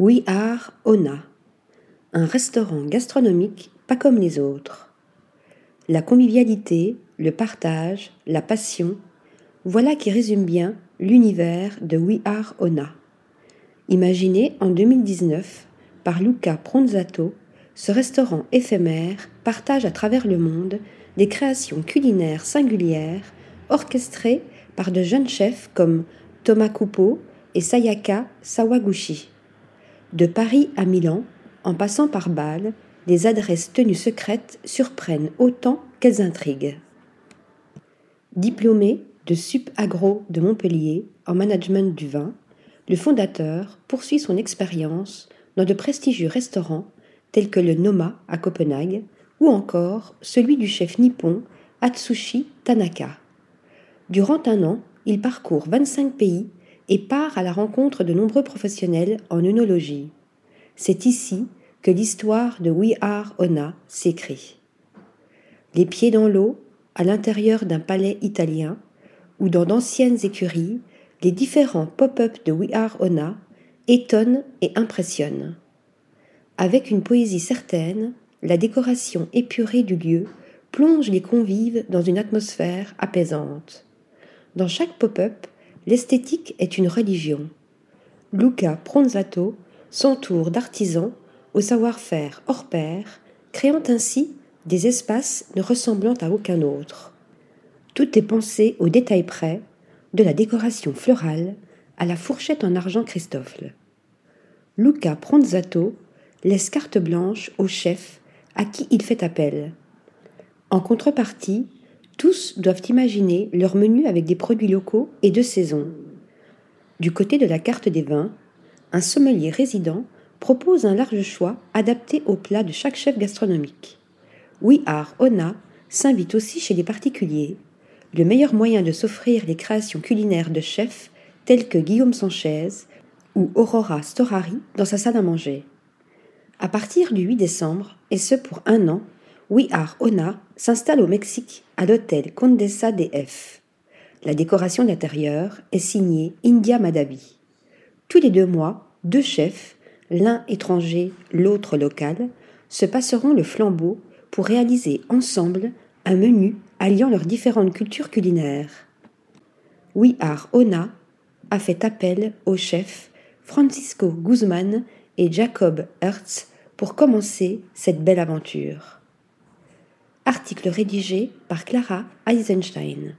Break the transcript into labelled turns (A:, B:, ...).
A: We Are Ona, un restaurant gastronomique pas comme les autres. La convivialité, le partage, la passion, voilà qui résume bien l'univers de We Are Ona. Imaginé en 2019 par Luca Pronzato, ce restaurant éphémère partage à travers le monde des créations culinaires singulières orchestrées par de jeunes chefs comme Thomas Coupeau et Sayaka Sawaguchi. De Paris à Milan, en passant par Bâle, des adresses tenues secrètes surprennent autant qu'elles intriguent. Diplômé de Sup Agro de Montpellier en management du vin, le fondateur poursuit son expérience dans de prestigieux restaurants tels que le Noma à Copenhague ou encore celui du chef nippon Atsushi Tanaka. Durant un an, il parcourt 25 pays et part à la rencontre de nombreux professionnels en œnologie. C'est ici que l'histoire de We Are Ona s'écrit. Les pieds dans l'eau, à l'intérieur d'un palais italien, ou dans d'anciennes écuries, les différents pop-up de We Are Ona étonnent et impressionnent. Avec une poésie certaine, la décoration épurée du lieu plonge les convives dans une atmosphère apaisante. Dans chaque pop-up, l'esthétique est une religion. Luca Pronzato s'entoure d'artisans au savoir-faire hors pair, créant ainsi des espaces ne ressemblant à aucun autre. Tout est pensé au détail près, de la décoration florale à la fourchette en argent Christoffel. Luca Pronzato laisse carte blanche au chef à qui il fait appel. En contrepartie, tous doivent imaginer leur menu avec des produits locaux et de saison. Du côté de la carte des vins, un sommelier résident propose un large choix adapté aux plats de chaque chef gastronomique. We Are Ona s'invite aussi chez les particuliers, le meilleur moyen de s'offrir les créations culinaires de chefs tels que Guillaume Sanchez ou Aurora Storari dans sa salle à manger. À partir du 8 décembre, et ce pour un an, We Are Ona s'installe au Mexique à l'hôtel Condesa DF. La décoration d'intérieur est signée India Madavi. Tous les deux mois, deux chefs, l'un étranger, l'autre local, se passeront le flambeau pour réaliser ensemble un menu alliant leurs différentes cultures culinaires. We Are Ona a fait appel aux chefs Francisco Guzman et Jacob Hertz pour commencer cette belle aventure. Article rédigé par Clara Eisenstein.